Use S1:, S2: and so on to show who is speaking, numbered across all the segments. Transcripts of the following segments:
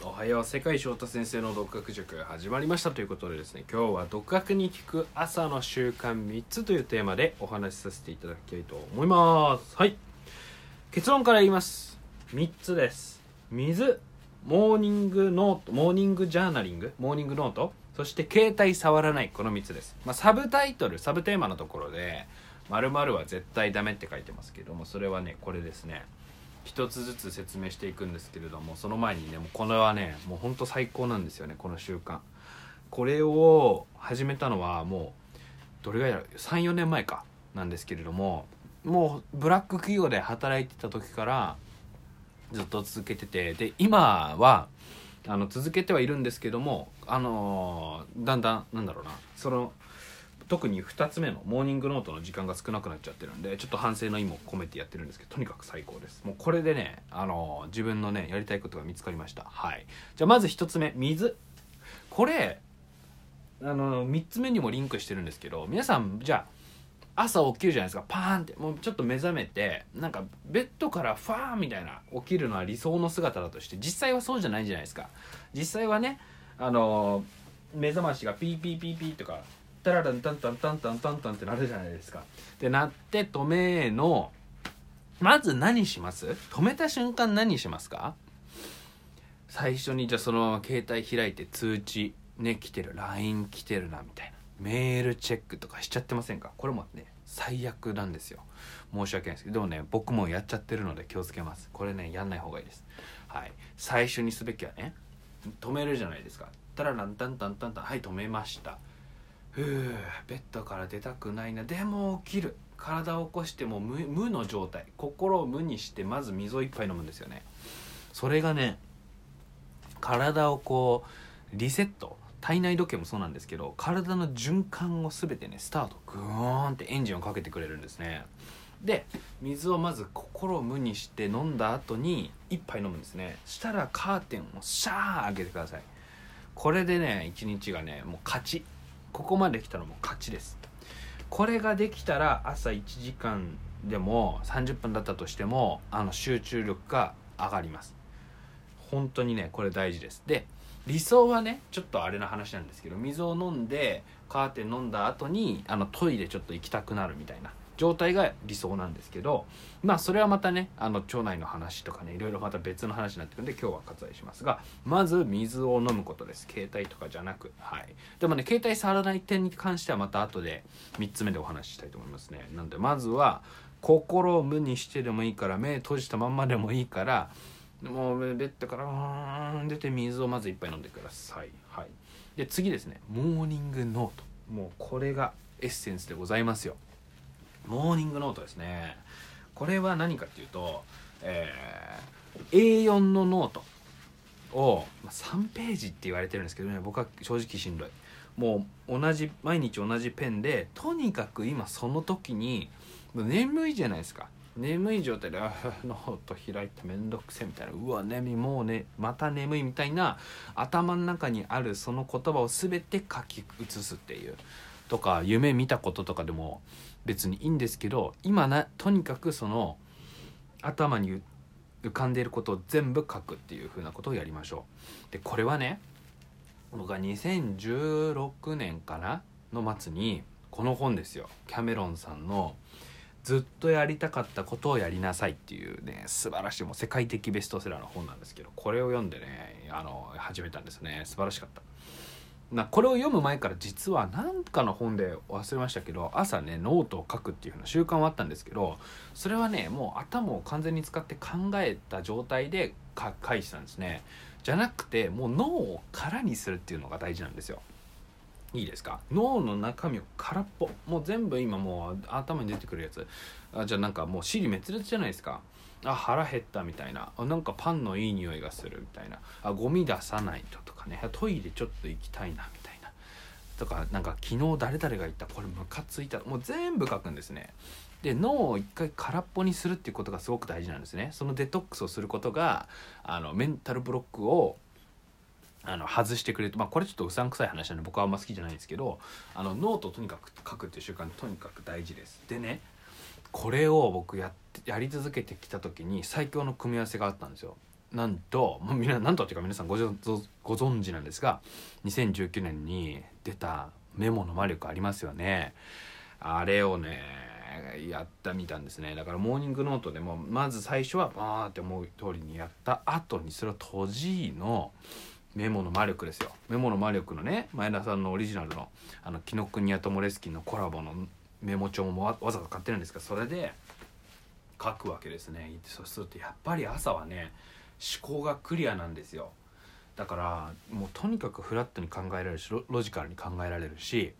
S1: おはよう世界翔太先生の独学塾始まりましたということでですね今日は独学に効く朝の習慣3つというテーマでお話しさせていただきたいと思います。はい。結論から言います。3つです。水モーニングノートモーニングジャーナリングモーニングノートそして携帯触らない。この3つです、まあ、サブタイトルサブテーマのところで〇〇は絶対ダメって書いてますけどもそれはねこれですね。一つずつ説明していくんですけれどもその前にねもうこれはねもうほんと最高なんですよねこの習慣。これを始めたのはもうどれぐらいだろう34年前かなんですけれどももうブラック企業で働いてた時からずっと続けててで今はあの続けてはいるんですけどもあのーだんだんなんだろうなその特に2つ目のモーニングノートの時間が少なくなっちゃってるんでちょっと反省の意も込めてやってるんですけどとにかく最高です。もうこれでねあの自分のねやりたいことが見つかりました。はい。じゃあまず1つ目水。これあの3つ目にもリンクしてるんですけど皆さんじゃあ朝起きるじゃないですか。パーンってもうちょっと目覚めてなんかベッドからファーみたいな起きるのは理想の姿だとして実際はそうじゃないじゃないですか。実際はねあの目覚ましがピーピーピーピーとかタラランタンタンタンタンタンタンってなるじゃないですか。でなって止めのまず何します？止めた瞬間何しますか？最初にじゃあそのまま携帯開いて通知ね来てる LINE 来てるなみたいな。メールチェックとかしちゃってませんか？これもね最悪なんですよ。申し訳ないですけど。でもね僕もやっちゃってるので気をつけます。これねやんない方がいいです。はい。最初にすべきはね止めるじゃないですか。タラランタンタンタンタン。はい止めました。ふうベッドから出たくないな。でも起きる。体を起こしても無無の状態。心を無にしてまず水を一杯飲むんですよね。それがね体をこうリセット。体内時計もそうなんですけど体の循環を全てねスタート。グーンってエンジンをかけてくれるんですね。で水をまず心を無にして飲んだ後に一杯飲むんですね。したらカーテンをシャー開けてください。これでね一日がねもう勝ち。ここまで来たらもう勝ちです。これができたら朝1時間でも30分だったとしてもあの集中力が上がります。本当にねこれ大事です。で理想はねちょっとあれの話なんですけど水を飲んでカーテン飲んだ後にあのトイレちょっと行きたくなるみたいな。状態が理想なんですけどまあそれはまたねあの腸内の話とかねいろいろまた別の話になってくるんで今日は割愛しますがまず水を飲むことです。携帯とかじゃなく。はい。でもね携帯触らない点に関してはまた後で3つ目でお話ししたいと思いますね。なのでまずは心を無にしてでもいいから目閉じたまんまでもいいからもうベッドからーん出て水をまず一杯飲んでください。はい。で次ですね。モーニングノート。もうこれがエッセンスでございますよ。モーニングノートですね。これは何かっていうと、えー A4 のノートをまあ3ページって言われてるんですけどね僕は正直しんどい。もう同じ毎日同じペンでとにかく今その時に眠いじゃないですか。眠い状態であノート開いてめんどくせみたいな。うわ眠いもうねまた眠いみたいな頭の中にあるその言葉を全て書き写すっていう。とか夢見たこととかでも別にいいんですけど今なとにかくその頭に浮かんでいることを全部書くっていうふうなことをやりましょう。でこれはね僕は2016年かなの末にこの本ですよ。キャメロンさんの「ずっとやりたかったことをやりなさい」っていうね素晴らしいもう世界的ベストセラーの本なんですけどこれを読んでねあの始めたんですね。素晴らしかった。なこれを読む前から実は何かの本で忘れましたけど朝ねノートを書くっていう風な習慣はあったんですけどそれはねもう頭を完全に使って考えた状態で書いてたんですね。じゃなくてもう脳を空にするっていうのが大事なんですよ。いいですか？脳の中身を空っぽ。もう全部今もう頭に出てくるやつ。あじゃあなんかもう尻滅裂じゃないですか。あ腹減ったみたいな。あなんかパンのいい匂いがするみたいな。あゴミ出さないととかね。トイレちょっと行きたいなみたいな。とかなんか昨日誰々が言った。これムカついた。もう全部書くんですね。で脳を一回空っぽにするっていうことがすごく大事なんですね。そのデトックスをすることがあのメンタルブロックをあの外してくれるまあこれちょっとうさんくさい話なんで僕はあんま好きじゃないんですけどあのノートとにかく書くっていう習慣とにかく大事です。でねこれを僕やってやり続けてきた時に最強の組み合わせがあったんですよ。なんともうみんななんとっていうか皆さんごご存知なんですが2019年に出たメモの魔力ありますよね。あれをねやったみたんですね。だからモーニングノートでもまず最初はバーって思う通りにやった後にそれを閉じのメモの魔力ですよ。メモの魔力のね前田さんのオリジナルのあの紀ノ国屋とモレスキンのコラボのメモ帳もわざわざ買ってるんですがそれで書くわけですね。そうするとやっぱり朝はね思考がクリアなんですよ。だからもうとにかくフラットに考えられるしロジカルに考えられるし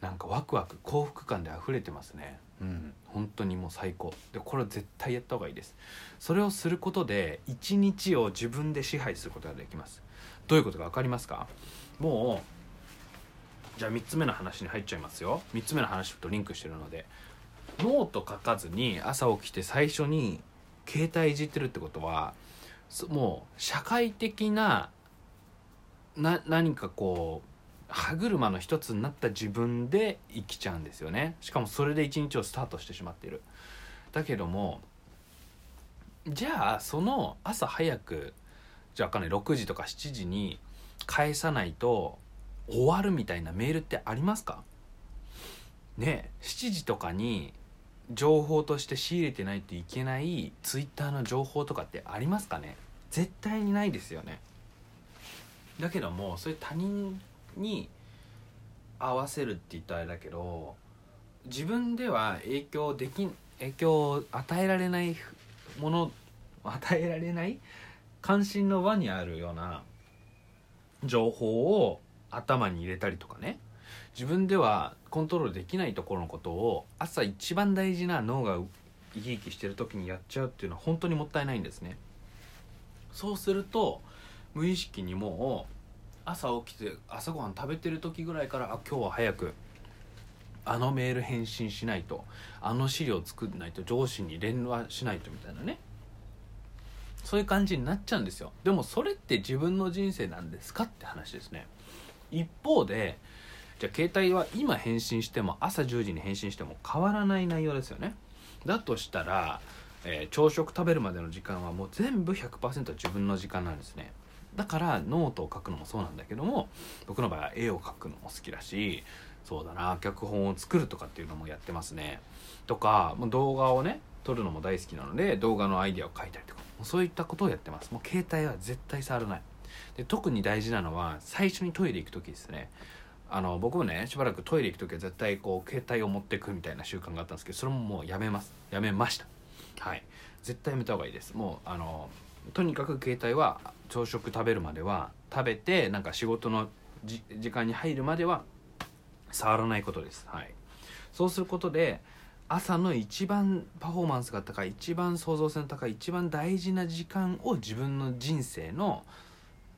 S1: なんかワクワク幸福感で溢れてますね。うん。本当にもう最高。でこれは絶対やった方がいいです。それをすることで一日を自分で支配することができます。どういうことか分かりますか？もうじゃあ3つ目の話に入っちゃいますよ。3つ目の話とリンクしてるので。ノート書かずに朝起きて最初に携帯いじってるってことはもう社会的なな何かこう歯車の一つになった自分で生きちゃうんですよね。しかもそれで一日をスタートしてしまっている。だけどもじゃあその朝早くじゃあかね6時とか7時に返さないと終わるみたいなメールってありますか？ね7時とかに情報として仕入れてないといけないツイッターの情報とかってありますかね？絶対にないですよね。だけどもそういう他人に合わせるって言ったらあれだけど自分では影響できん影響を与えられないもの与えられない関心の輪にあるような情報を頭に入れたりとかね。自分ではコントロールできないところのことを朝一番大事な脳が生き生きしてる時にやっちゃうっていうのは本当にもったいないんですね。そうすると無意識にもう朝起きて朝ごはん食べてる時ぐらいからあ今日は早くあのメール返信しないとあの資料作んないと上司に連絡しないとみたいなね。そういう感じになっちゃうんですよ。でもそれって自分の人生なんですかって話ですね。一方でじゃあ携帯は今返信しても朝10時に返信しても変わらない内容ですよね。だとしたら、えー、朝食食べるまでの時間はもう全部100%自分の時間なんですね。だからノートを書くのもそうなんだけども僕の場合は絵を描くのも好きだしそうだな脚本を作るとかっていうのもやってますね。とかも動画をね撮るのも大好きなので動画のアイデアを書いたりとかうそういったことをやってます。もう携帯は絶対触らない。で特に大事なのは最初にトイレ行く時ですね。あの僕もねしばらくトイレ行く時は絶対こう携帯を持ってくみたいな習慣があったんですけどそれももうやめます。やめました。はい。絶対やめた方がいいです。もうあのとにかく携帯は朝食食べるまでは食べてなんか仕事の時間に入るまでは触らないことです。はい。そうすることで朝の一番パフォーマンスが高い一番創造性の高い一番大事な時間を自分の人生の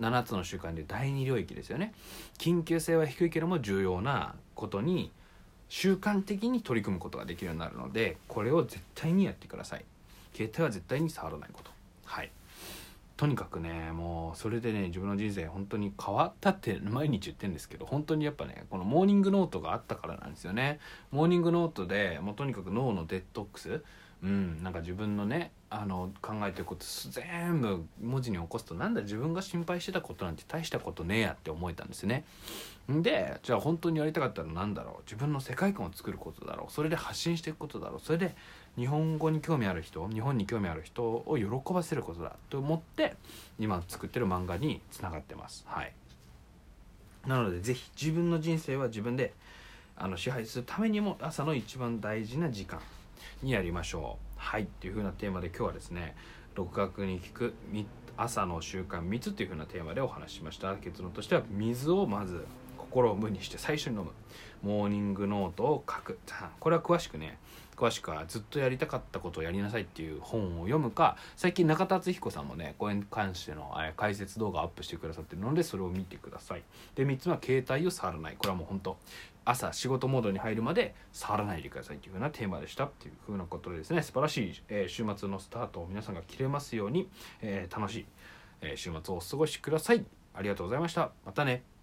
S1: 7つの習慣で第2領域ですよね。緊急性は低いけども重要なことに習慣的に取り組むことができるようになるのでこれを絶対にやってください。携帯は絶対に触らないこと。はい。とにかくねもうそれでね自分の人生本当に変わったって毎日言ってるんですけど本当にやっぱねこのモーニングノートがあったからなんですよね。モーニングノートでもうとにかく脳のデトックスうんなんか自分のねあの考えてること全部文字に起こすとなんだ自分が心配してたことなんて大したことねえやって思えたんですね。でじゃあ本当にやりたかったら何だろう？自分の世界観を作ることだろう？それで発信していくことだろう？それで日本語に興味ある人日本に興味ある人を喜ばせることだと思って今作ってる漫画につながってます。はい。なので是非自分の人生は自分であの支配するためにも朝の一番大事な時間にやりましょう。はい。っていう風なテーマで今日はですね独学に聞く朝の習慣3つっていう風なテーマでお話ししました。結論としては水をまず心を無にして最初に飲む。モーニングノートを書く。これは詳しくね詳しくはずっとやりたかったことをやりなさいっていう本を読むか最近中田敦彦さんもねこれに関しての解説動画をアップしてくださってるのでそれを見てください。で3つ目は携帯を触らない。これはもう本当朝仕事モードに入るまで触らないでくださいというふうなテーマでしたっていうふうなことでですね。素晴らしい、え、週末のスタートを皆さんが切れますように、え、楽しい、え、週末をお過ごしください。ありがとうございました。またね。